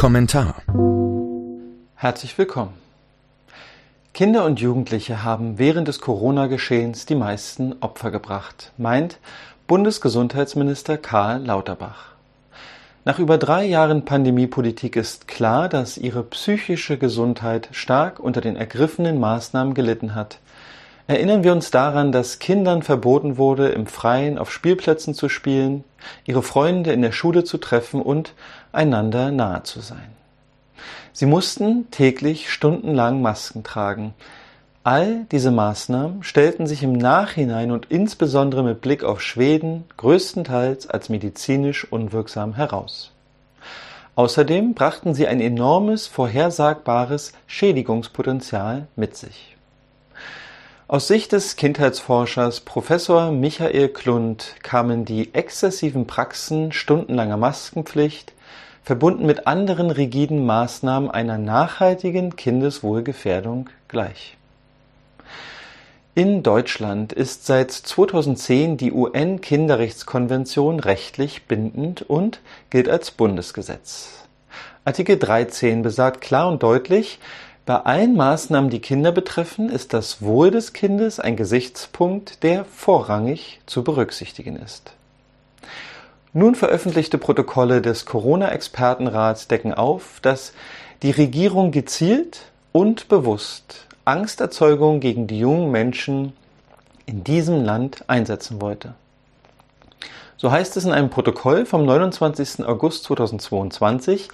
Kommentar Herzlich willkommen. Kinder und Jugendliche haben während des Corona-Geschehens die meisten Opfer gebracht, meint Bundesgesundheitsminister Karl Lauterbach. Nach über drei Jahren Pandemiepolitik ist klar, dass ihre psychische Gesundheit stark unter den ergriffenen Maßnahmen gelitten hat. Erinnern wir uns daran, dass Kindern verboten wurde, im Freien auf Spielplätzen zu spielen, ihre Freunde in der Schule zu treffen und einander nahe zu sein. Sie mussten täglich stundenlang Masken tragen. All diese Maßnahmen stellten sich im Nachhinein und insbesondere mit Blick auf Schweden größtenteils als medizinisch unwirksam heraus. Außerdem brachten sie ein enormes vorhersagbares Schädigungspotenzial mit sich. Aus Sicht des Kindheitsforschers Professor Michael Klund kamen die exzessiven Praxen stundenlanger Maskenpflicht, verbunden mit anderen rigiden Maßnahmen einer nachhaltigen Kindeswohlgefährdung gleich. In Deutschland ist seit 2010 die UN-Kinderrechtskonvention rechtlich bindend und gilt als Bundesgesetz. Artikel 13 besagt klar und deutlich, bei allen Maßnahmen, die Kinder betreffen, ist das Wohl des Kindes ein Gesichtspunkt, der vorrangig zu berücksichtigen ist. Nun veröffentlichte Protokolle des Corona-Expertenrats decken auf, dass die Regierung gezielt und bewusst Angsterzeugung gegen die jungen Menschen in diesem Land einsetzen wollte. So heißt es in einem Protokoll vom 29. August 2022,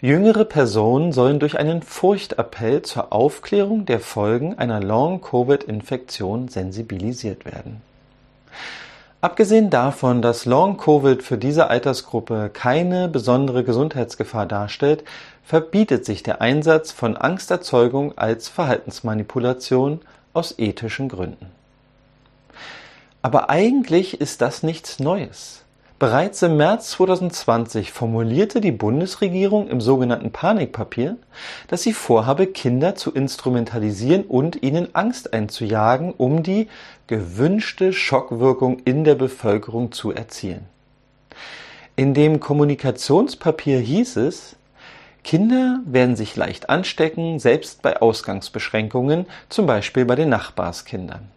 jüngere Personen sollen durch einen Furchtappell zur Aufklärung der Folgen einer Long-Covid-Infektion sensibilisiert werden. Abgesehen davon, dass Long-Covid für diese Altersgruppe keine besondere Gesundheitsgefahr darstellt, verbietet sich der Einsatz von Angsterzeugung als Verhaltensmanipulation aus ethischen Gründen. Aber eigentlich ist das nichts Neues. Bereits im März 2020 formulierte die Bundesregierung im sogenannten Panikpapier, dass sie vorhabe, Kinder zu instrumentalisieren und ihnen Angst einzujagen, um die gewünschte Schockwirkung in der Bevölkerung zu erzielen. In dem Kommunikationspapier hieß es, Kinder werden sich leicht anstecken, selbst bei Ausgangsbeschränkungen, zum Beispiel bei den Nachbarskindern.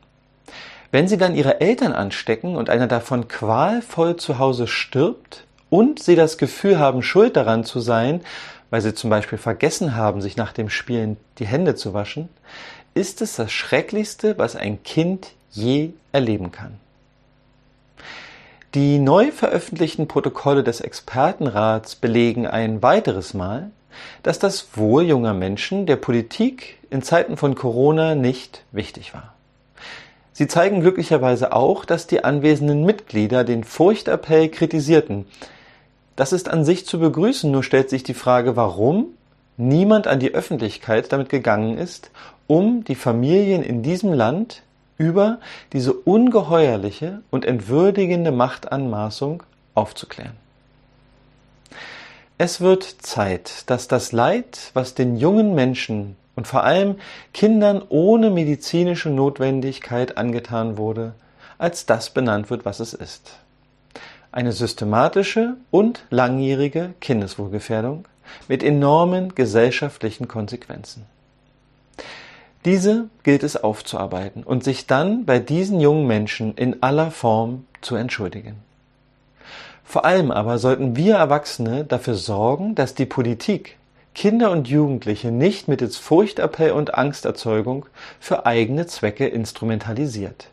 Wenn sie dann ihre Eltern anstecken und einer davon qualvoll zu Hause stirbt und sie das Gefühl haben, schuld daran zu sein, weil sie zum Beispiel vergessen haben, sich nach dem Spielen die Hände zu waschen, ist es das Schrecklichste, was ein Kind je erleben kann. Die neu veröffentlichten Protokolle des Expertenrats belegen ein weiteres Mal, dass das Wohl junger Menschen der Politik in Zeiten von Corona nicht wichtig war. Sie zeigen glücklicherweise auch, dass die anwesenden Mitglieder den Furchtappell kritisierten. Das ist an sich zu begrüßen, nur stellt sich die Frage, warum niemand an die Öffentlichkeit damit gegangen ist, um die Familien in diesem Land über diese ungeheuerliche und entwürdigende Machtanmaßung aufzuklären. Es wird Zeit, dass das Leid, was den jungen Menschen und vor allem Kindern ohne medizinische Notwendigkeit angetan wurde, als das benannt wird, was es ist. Eine systematische und langjährige Kindeswohlgefährdung mit enormen gesellschaftlichen Konsequenzen. Diese gilt es aufzuarbeiten und sich dann bei diesen jungen Menschen in aller Form zu entschuldigen. Vor allem aber sollten wir Erwachsene dafür sorgen, dass die Politik Kinder und Jugendliche nicht mittels Furchtappell und Angsterzeugung für eigene Zwecke instrumentalisiert.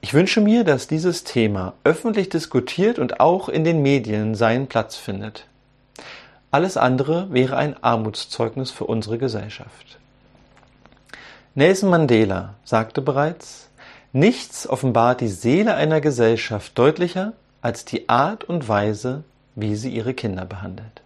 Ich wünsche mir, dass dieses Thema öffentlich diskutiert und auch in den Medien seinen Platz findet. Alles andere wäre ein Armutszeugnis für unsere Gesellschaft. Nelson Mandela sagte bereits, nichts offenbart die Seele einer Gesellschaft deutlicher als die Art und Weise, wie sie ihre Kinder behandelt.